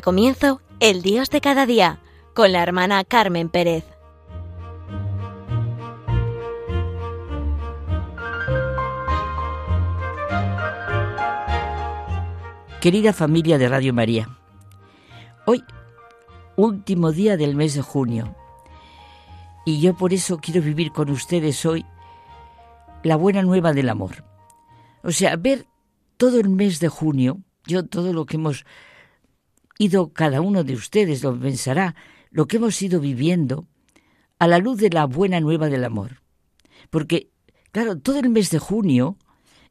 Comienzo El Dios de cada día con la hermana Carmen Pérez. Querida familia de Radio María, hoy, último día del mes de junio, y yo por eso quiero vivir con ustedes hoy la buena nueva del amor. O sea, ver todo el mes de junio, yo todo lo que hemos ido, cada uno de ustedes lo pensará, lo que hemos ido viviendo a la luz de la buena nueva del amor. Porque, claro, todo el mes de junio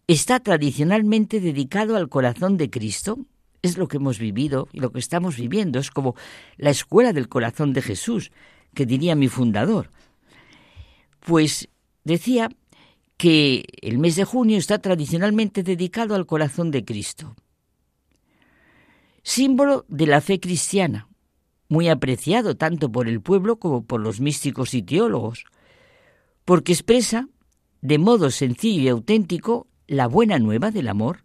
está tradicionalmente dedicado al corazón de Cristo. Es lo que hemos vivido y lo que estamos viviendo. Es como la escuela del corazón de Jesús, que diría mi fundador. Pues decía que el mes de junio está tradicionalmente dedicado al corazón de Cristo, símbolo de la fe cristiana, muy apreciado tanto por el pueblo como por los místicos y teólogos, porque expresa de modo sencillo y auténtico la buena nueva del amor,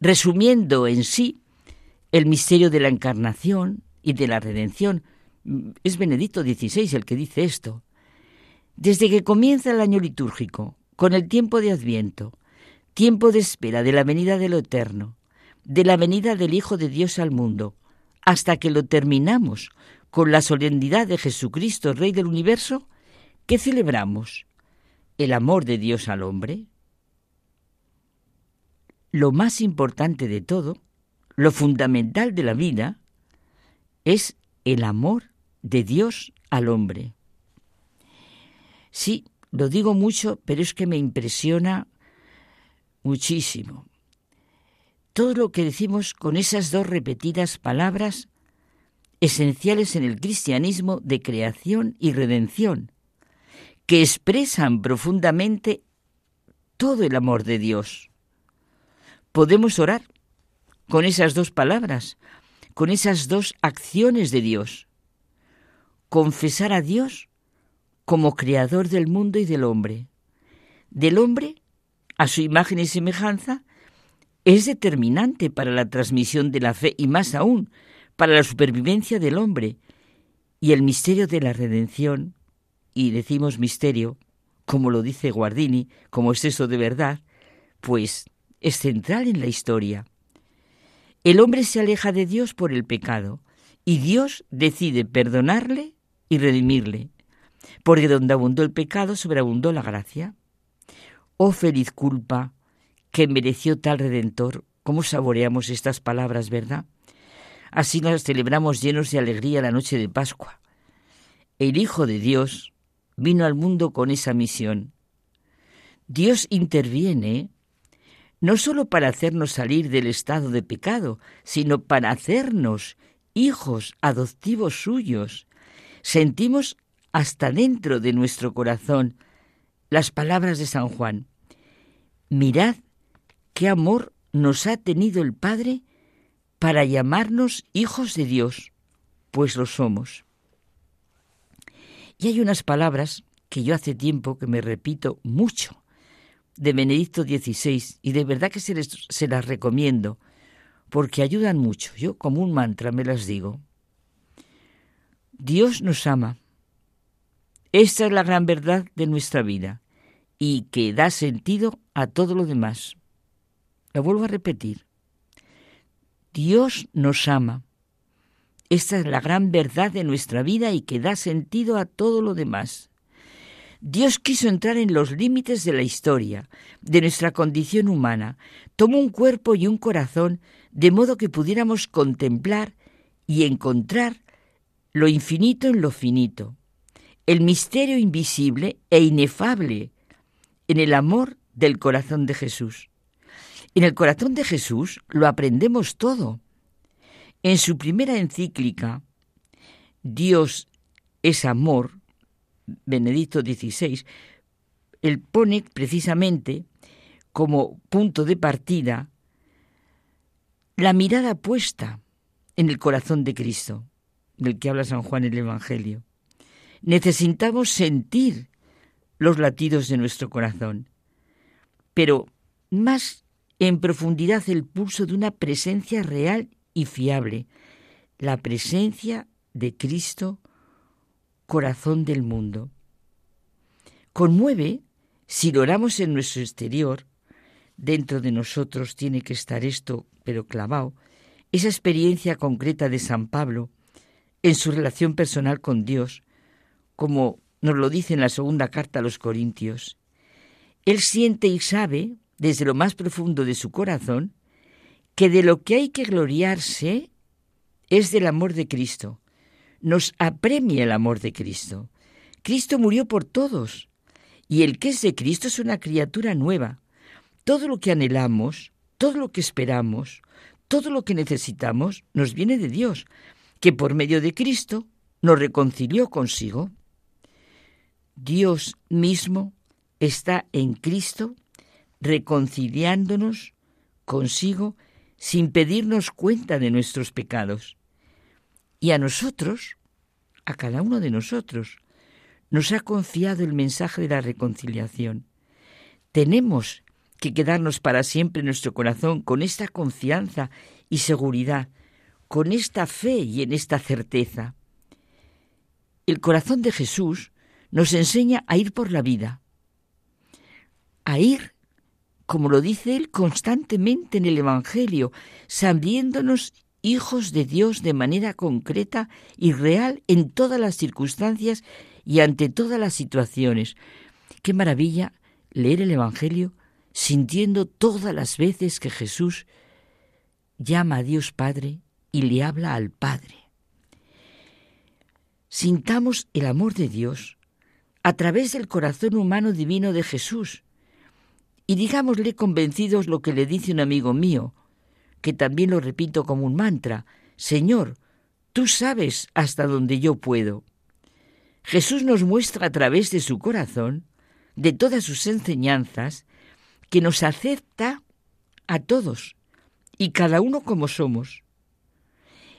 resumiendo en sí el misterio de la encarnación y de la redención. Es Benedicto XVI el que dice esto. Desde que comienza el año litúrgico, con el tiempo de Adviento, tiempo de espera de la venida de lo eterno, de la venida del Hijo de Dios al mundo, hasta que lo terminamos con la solemnidad de Jesucristo, Rey del universo, ¿qué celebramos? ¿El amor de Dios al hombre? Lo más importante de todo, lo fundamental de la vida, es el amor de Dios al hombre. Sí, lo digo mucho, pero es que me impresiona muchísimo. Todo lo que decimos con esas dos repetidas palabras esenciales en el cristianismo de creación y redención, que expresan profundamente todo el amor de Dios. Podemos orar con esas dos palabras, con esas dos acciones de Dios. Confesar a Dios como creador del mundo y del hombre. Del hombre, a su imagen y semejanza, es determinante para la transmisión de la fe y más aún para la supervivencia del hombre. Y el misterio de la redención, y decimos misterio, como lo dice Guardini, como es eso de verdad, pues es central en la historia. El hombre se aleja de Dios por el pecado, y Dios decide perdonarle y redimirle porque donde abundó el pecado, sobreabundó la gracia. Oh feliz culpa que mereció tal redentor. ¿Cómo saboreamos estas palabras, verdad? Así las celebramos llenos de alegría la noche de Pascua. El Hijo de Dios vino al mundo con esa misión. Dios interviene no sólo para hacernos salir del estado de pecado, sino para hacernos hijos adoptivos suyos. Sentimos hasta dentro de nuestro corazón las palabras de San Juan. Mirad qué amor nos ha tenido el Padre para llamarnos hijos de Dios, pues lo somos. Y hay unas palabras que yo hace tiempo que me repito mucho de Benedicto XVI y de verdad que se, se las recomiendo porque ayudan mucho. Yo como un mantra me las digo. Dios nos ama esta es la gran verdad de nuestra vida y que da sentido a todo lo demás. Lo vuelvo a repetir. Dios nos ama. Esta es la gran verdad de nuestra vida y que da sentido a todo lo demás. Dios quiso entrar en los límites de la historia, de nuestra condición humana, tomó un cuerpo y un corazón de modo que pudiéramos contemplar y encontrar lo infinito en lo finito, el misterio invisible e inefable en el amor del corazón de Jesús. En el corazón de Jesús lo aprendemos todo. En su primera encíclica, Dios es amor, Benedicto XVI, él pone precisamente como punto de partida la mirada puesta en el corazón de Cristo, del que habla San Juan en el Evangelio necesitamos sentir los latidos de nuestro corazón, pero más en profundidad el pulso de una presencia real y fiable, la presencia de Cristo, corazón del mundo. Conmueve si lo oramos en nuestro exterior, dentro de nosotros tiene que estar esto, pero clavado, esa experiencia concreta de San Pablo en su relación personal con Dios, como nos lo dice en la segunda carta a los Corintios. Él siente y sabe, desde lo más profundo de su corazón, que de lo que hay que gloriarse es del amor de Cristo. Nos apremia el amor de Cristo. Cristo murió por todos, y el que es de Cristo es una criatura nueva. Todo lo que anhelamos, todo lo que esperamos, todo lo que necesitamos nos viene de Dios, que por medio de Cristo nos reconcilió consigo. Dios mismo está en Cristo reconciliándonos consigo sin pedirnos cuenta de nuestros pecados. Y a nosotros, a cada uno de nosotros, nos ha confiado el mensaje de la reconciliación. Tenemos que quedarnos para siempre en nuestro corazón con esta confianza y seguridad, con esta fe y en esta certeza. El corazón de Jesús nos enseña a ir por la vida, a ir, como lo dice él constantemente en el Evangelio, sabiéndonos hijos de Dios de manera concreta y real en todas las circunstancias y ante todas las situaciones. Qué maravilla leer el Evangelio sintiendo todas las veces que Jesús llama a Dios Padre y le habla al Padre. Sintamos el amor de Dios a través del corazón humano divino de Jesús y digámosle convencidos lo que le dice un amigo mío, que también lo repito como un mantra, Señor, tú sabes hasta donde yo puedo. Jesús nos muestra a través de su corazón, de todas sus enseñanzas, que nos acepta a todos y cada uno como somos.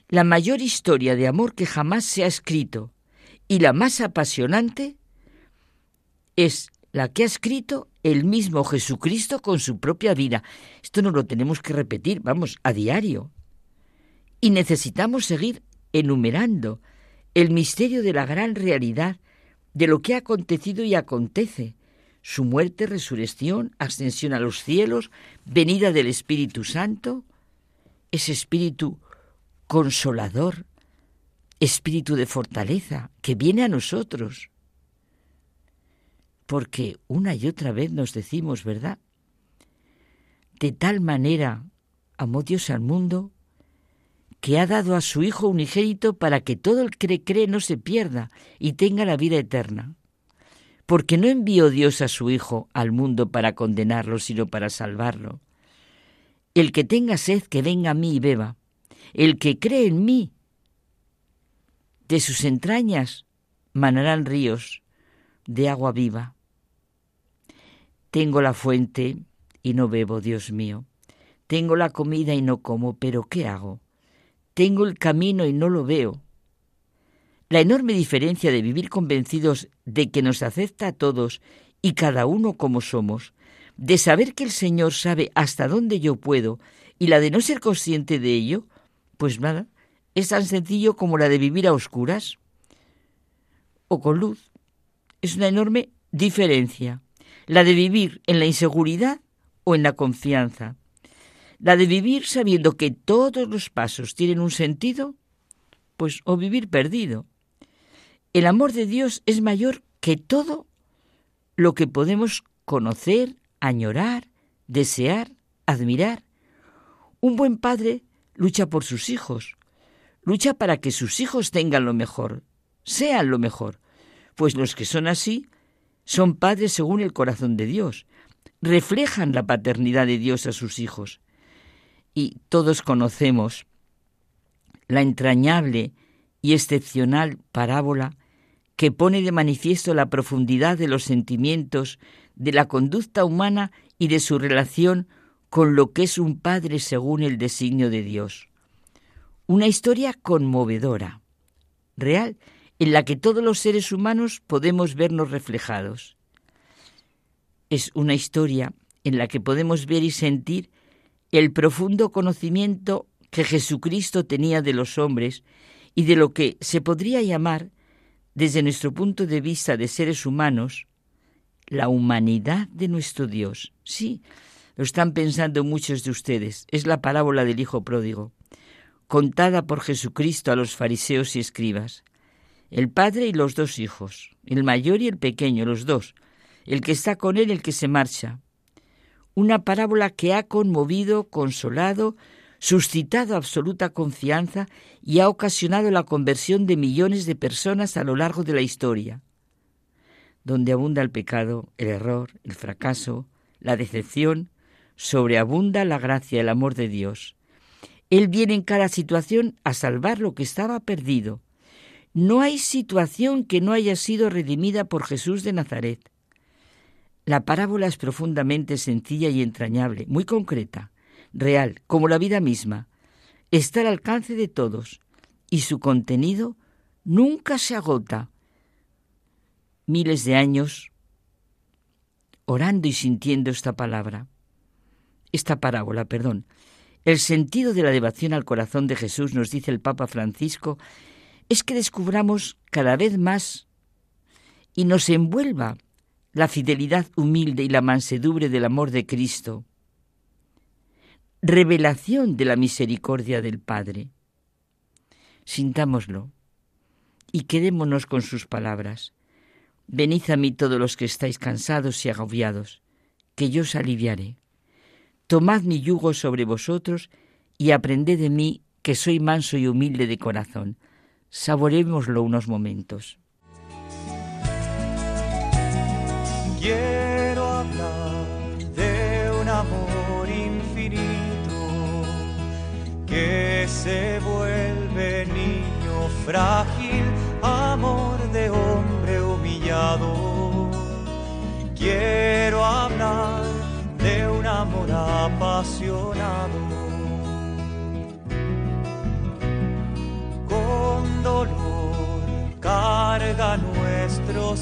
La mayor historia de amor que jamás se ha escrito y la más apasionante es la que ha escrito el mismo Jesucristo con su propia vida. Esto no lo tenemos que repetir, vamos, a diario. Y necesitamos seguir enumerando el misterio de la gran realidad de lo que ha acontecido y acontece, su muerte, resurrección, ascensión a los cielos, venida del Espíritu Santo, ese Espíritu consolador, Espíritu de fortaleza que viene a nosotros. Porque una y otra vez nos decimos, ¿verdad? De tal manera amó Dios al mundo que ha dado a su Hijo unigénito para que todo el que cree no se pierda y tenga la vida eterna porque no envió Dios a su Hijo al mundo para condenarlo, sino para salvarlo. El que tenga sed, que venga a mí y beba. El que cree en mí, de sus entrañas manarán ríos de agua viva. Tengo la fuente y no bebo, Dios mío. Tengo la comida y no como, pero ¿qué hago? Tengo el camino y no lo veo. La enorme diferencia de vivir convencidos de que nos acepta a todos y cada uno como somos, de saber que el Señor sabe hasta dónde yo puedo y la de no ser consciente de ello, pues nada, es tan sencillo como la de vivir a oscuras o con luz. Es una enorme diferencia, la de vivir en la inseguridad o en la confianza, la de vivir sabiendo que todos los pasos tienen un sentido, pues o vivir perdido. El amor de Dios es mayor que todo lo que podemos conocer, añorar, desear, admirar. Un buen padre lucha por sus hijos, lucha para que sus hijos tengan lo mejor, sean lo mejor, pues los que son así son padres según el corazón de Dios, reflejan la paternidad de Dios a sus hijos. Y todos conocemos la entrañable y excepcional parábola que pone de manifiesto la profundidad de los sentimientos, de la conducta humana y de su relación con lo que es un padre según el designio de Dios. Una historia conmovedora, real, en la que todos los seres humanos podemos vernos reflejados. Es una historia en la que podemos ver y sentir el profundo conocimiento que Jesucristo tenía de los hombres y de lo que se podría llamar, desde nuestro punto de vista de seres humanos, la humanidad de nuestro Dios. Sí, lo están pensando muchos de ustedes. Es la parábola del Hijo Pródigo, contada por Jesucristo a los fariseos y escribas. El padre y los dos hijos, el mayor y el pequeño, los dos, el que está con él y el que se marcha. Una parábola que ha conmovido, consolado, suscitado absoluta confianza y ha ocasionado la conversión de millones de personas a lo largo de la historia. Donde abunda el pecado, el error, el fracaso, la decepción, sobreabunda la gracia, el amor de Dios. Él viene en cada situación a salvar lo que estaba perdido. No hay situación que no haya sido redimida por Jesús de Nazaret. La parábola es profundamente sencilla y entrañable, muy concreta, real, como la vida misma. Está al alcance de todos y su contenido nunca se agota. Miles de años orando y sintiendo esta palabra, esta parábola, perdón. El sentido de la devoción al corazón de Jesús, nos dice el Papa Francisco, es que descubramos cada vez más y nos envuelva la fidelidad humilde y la mansedumbre del amor de Cristo, revelación de la misericordia del Padre. Sintámoslo y quedémonos con sus palabras. Venid a mí todos los que estáis cansados y agobiados, que yo os aliviaré. Tomad mi yugo sobre vosotros y aprended de mí, que soy manso y humilde de corazón. Saborémoslo unos momentos. Quiero hablar de un amor infinito que se vuelve niño frágil, amor de hombre humillado. Quiero hablar de un amor apasionado.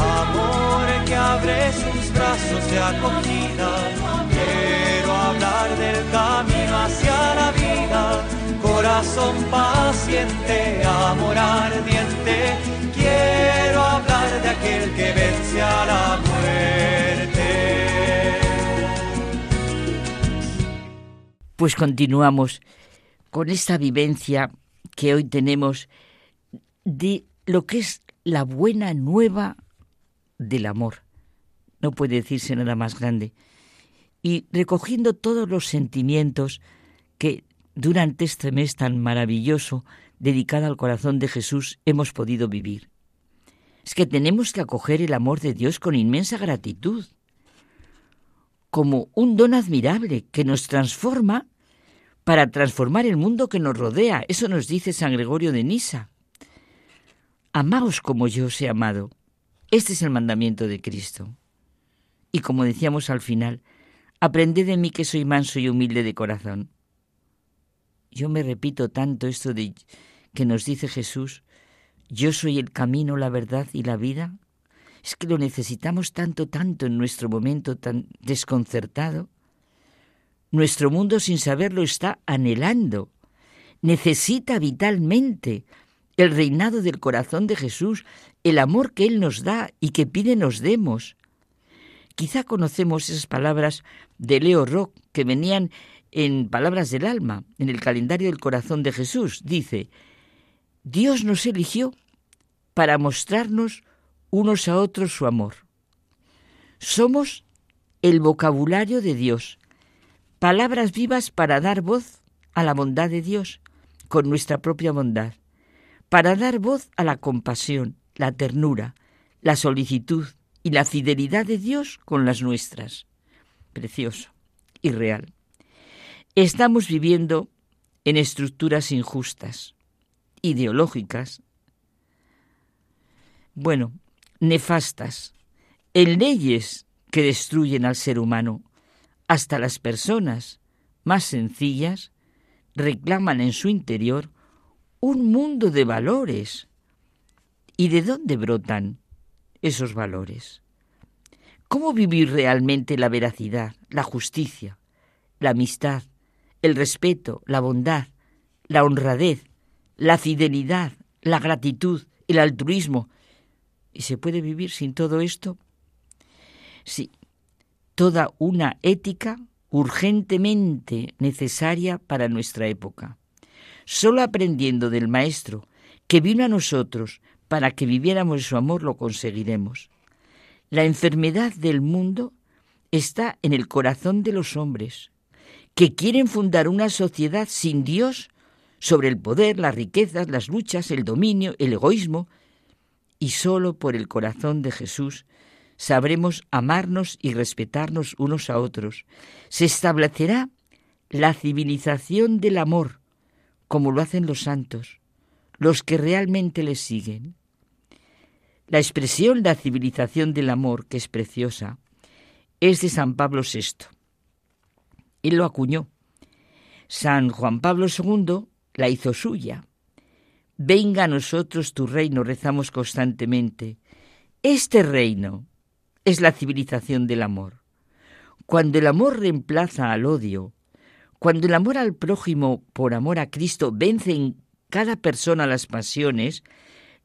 amor que abre sus brazos de acogida. Quiero hablar del camino hacia la vida, corazón paciente, amor ardiente. Quiero hablar de aquel que vence a la muerte. Pues continuamos con esta vivencia que hoy tenemos de lo que es la buena nueva del amor. No puede decirse nada más grande. Y recogiendo todos los sentimientos que durante este mes tan maravilloso dedicado al corazón de Jesús hemos podido vivir. Es que tenemos que acoger el amor de Dios con inmensa gratitud, como un don admirable que nos transforma para transformar el mundo que nos rodea. Eso nos dice San Gregorio de Nisa. Amaos como yo os he amado. Este es el mandamiento de Cristo. Y como decíamos al final, aprended de mí que soy manso y humilde de corazón. Yo me repito tanto esto de que nos dice Jesús, yo soy el camino, la verdad y la vida. Es que lo necesitamos tanto, tanto en nuestro momento tan desconcertado. Nuestro mundo sin saberlo está anhelando, necesita vitalmente el reinado del corazón de Jesús, el amor que Él nos da y que pide nos demos. Quizá conocemos esas palabras de Leo Rock que venían en Palabras del Alma, en el calendario del corazón de Jesús. Dice, Dios nos eligió para mostrarnos unos a otros su amor. Somos el vocabulario de Dios, palabras vivas para dar voz a la bondad de Dios con nuestra propia bondad, para dar voz a la compasión, la ternura, la solicitud y la fidelidad de Dios con las nuestras. Precioso y real. Estamos viviendo en estructuras injustas, ideológicas, bueno, nefastas, en leyes que destruyen al ser humano. Hasta las personas más sencillas reclaman en su interior un mundo de valores. ¿Y de dónde brotan esos valores? ¿Cómo vivir realmente la veracidad, la justicia, la amistad, el respeto, la bondad, la honradez, la fidelidad, la gratitud, el altruismo? ¿Y se puede vivir sin todo esto? Sí, toda una ética urgentemente necesaria para nuestra época. Solo aprendiendo del Maestro que vino a nosotros para que viviéramos su amor lo conseguiremos. La enfermedad del mundo está en el corazón de los hombres, que quieren fundar una sociedad sin Dios sobre el poder, las riquezas, las luchas, el dominio, el egoísmo, y solo por el corazón de Jesús sabremos amarnos y respetarnos unos a otros. Se establecerá la civilización del amor, como lo hacen los santos, los que realmente les siguen. La expresión la civilización del amor, que es preciosa, es de San Pablo VI. Él lo acuñó. San Juan Pablo II la hizo suya. Venga a nosotros tu reino, rezamos constantemente. Este reino, es la civilización del amor. Cuando el amor reemplaza al odio, cuando el amor al prójimo por amor a Cristo vence en cada persona las pasiones,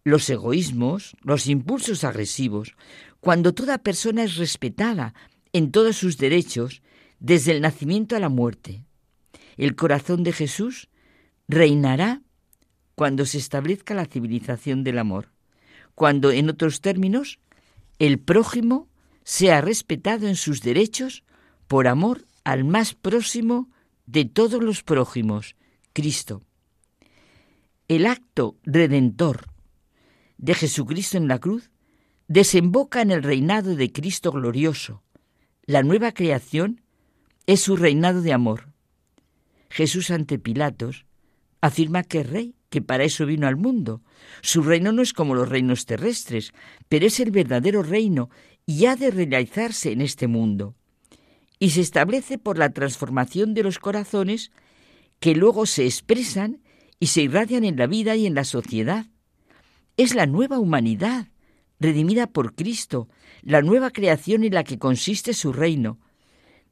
los egoísmos, los impulsos agresivos, cuando toda persona es respetada en todos sus derechos, desde el nacimiento a la muerte, el corazón de Jesús reinará cuando se establezca la civilización del amor, cuando, en otros términos, el prójimo sea respetado en sus derechos por amor al más próximo de todos los prójimos, Cristo. El acto redentor de Jesucristo en la cruz desemboca en el reinado de Cristo glorioso. La nueva creación es su reinado de amor. Jesús ante Pilatos afirma que es rey, que para eso vino al mundo. Su reino no es como los reinos terrestres, pero es el verdadero reino y ha de realizarse en este mundo. Y se establece por la transformación de los corazones que luego se expresan y se irradian en la vida y en la sociedad. Es la nueva humanidad, redimida por Cristo, la nueva creación en la que consiste su reino,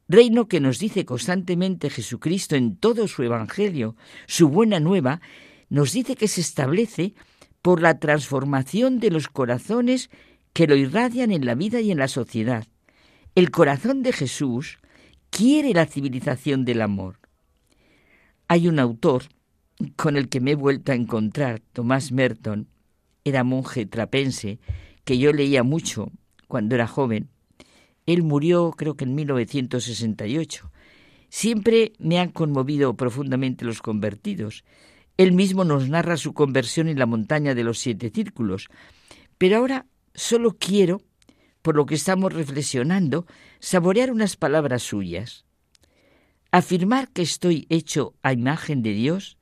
reino que nos dice constantemente Jesucristo en todo su Evangelio, su buena nueva, nos dice que se establece por la transformación de los corazones que lo irradian en la vida y en la sociedad. El corazón de Jesús quiere la civilización del amor. Hay un autor con el que me he vuelto a encontrar, Tomás Merton, era monje trapense, que yo leía mucho cuando era joven. Él murió creo que en 1968. Siempre me han conmovido profundamente los convertidos. Él mismo nos narra su conversión en la montaña de los siete círculos. Pero ahora solo quiero, por lo que estamos reflexionando, saborear unas palabras suyas. Afirmar que estoy hecho a imagen de Dios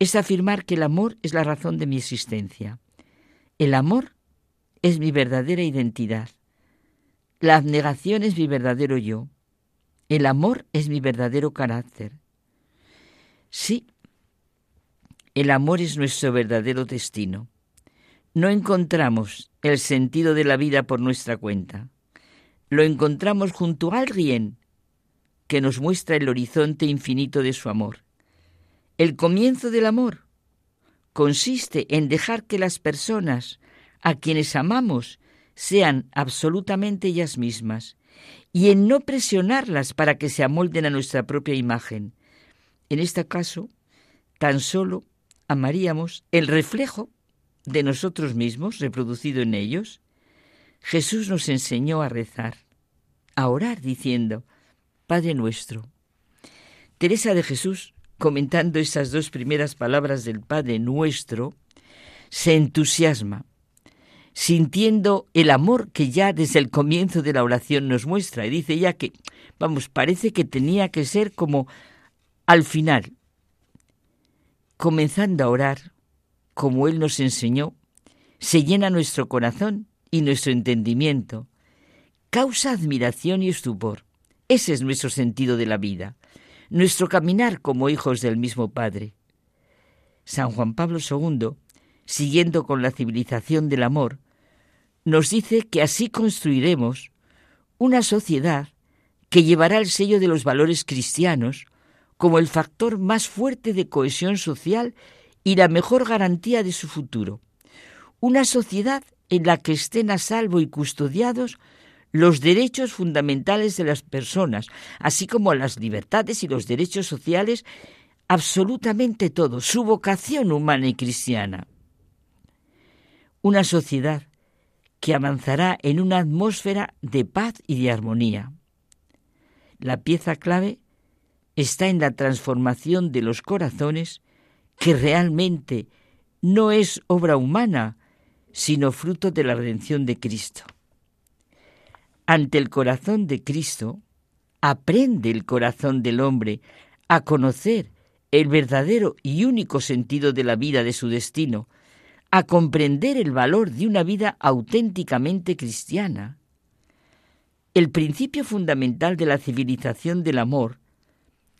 es afirmar que el amor es la razón de mi existencia. El amor es mi verdadera identidad. La abnegación es mi verdadero yo. El amor es mi verdadero carácter. Sí, el amor es nuestro verdadero destino. No encontramos el sentido de la vida por nuestra cuenta. Lo encontramos junto a alguien que nos muestra el horizonte infinito de su amor. El comienzo del amor consiste en dejar que las personas a quienes amamos sean absolutamente ellas mismas y en no presionarlas para que se amolden a nuestra propia imagen, En este caso, tan solo amaríamos el reflejo de nosotros mismos reproducido en ellos. Jesús nos enseñó a rezar, a orar diciendo, Padre nuestro. Teresa de Jesús, comentando esas dos primeras palabras del Padre nuestro, se entusiasma, sintiendo el amor que ya desde el comienzo de la oración nos muestra. Y dice ya que, vamos, parece que tenía que ser como al final, comenzando a orar, como Él nos enseñó, se llena nuestro corazón y nuestro entendimiento, causa admiración y estupor. Ese es nuestro sentido de la vida, nuestro caminar como hijos del mismo Padre. San Juan Pablo II, siguiendo con la civilización del amor, nos dice que así construiremos una sociedad que llevará el sello de los valores cristianos como el factor más fuerte de cohesión social y la mejor garantía de su futuro. Una sociedad en la que estén a salvo y custodiados los derechos fundamentales de las personas, así como las libertades y los derechos sociales, absolutamente todo, su vocación humana y cristiana. Una sociedad que avanzará en una atmósfera de paz y de armonía. La pieza clave está en la transformación de los corazones que realmente no es obra humana, sino fruto de la redención de Cristo. Ante el corazón de Cristo, aprende el corazón del hombre a conocer el verdadero y único sentido de la vida, de su destino, a comprender el valor de una vida auténticamente cristiana. El principio fundamental de la civilización del amor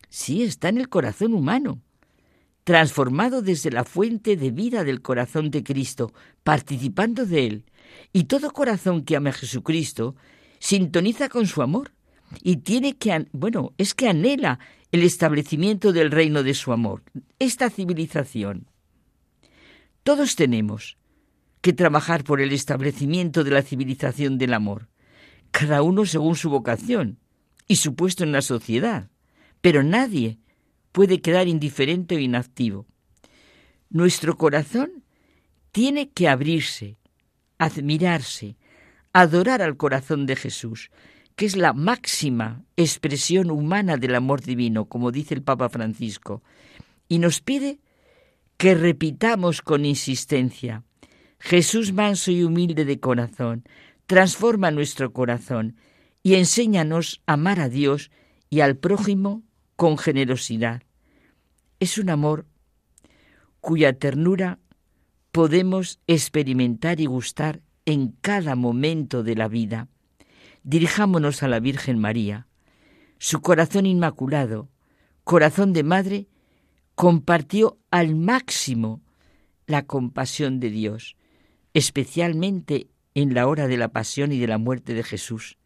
sí está en el corazón humano, transformado desde la fuente de vida del corazón de Cristo, participando de él. Y todo corazón que ama a Jesucristo sintoniza con su amor y tiene que, bueno, es que anhela el establecimiento del reino de su amor, esta civilización. Todos tenemos que trabajar por el establecimiento de la civilización del amor, cada uno según su vocación y su puesto en la sociedad pero nadie puede quedar indiferente o inactivo. Nuestro corazón tiene que abrirse, admirarse, adorar al corazón de Jesús, que es la máxima expresión humana del amor divino, como dice el Papa Francisco, y nos pide que repitamos con insistencia, Jesús manso y humilde de corazón, transforma nuestro corazón y enséñanos a amar a Dios y al prójimo con generosidad. Es un amor cuya ternura podemos experimentar y gustar en cada momento de la vida. Dirijámonos a la Virgen María. Su corazón inmaculado, corazón de madre, compartió al máximo la compasión de Dios, especialmente en la hora de la pasión y de la muerte de Jesús.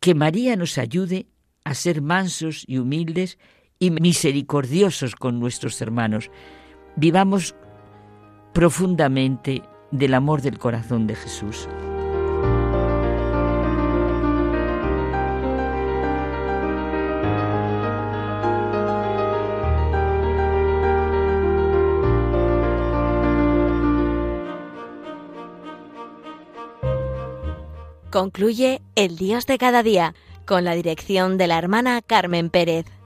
Que María nos ayude a ser mansos y humildes y misericordiosos con nuestros hermanos. Vivamos profundamente del amor del corazón de Jesús. Concluye El Dios de cada día con la dirección de la hermana Carmen Pérez.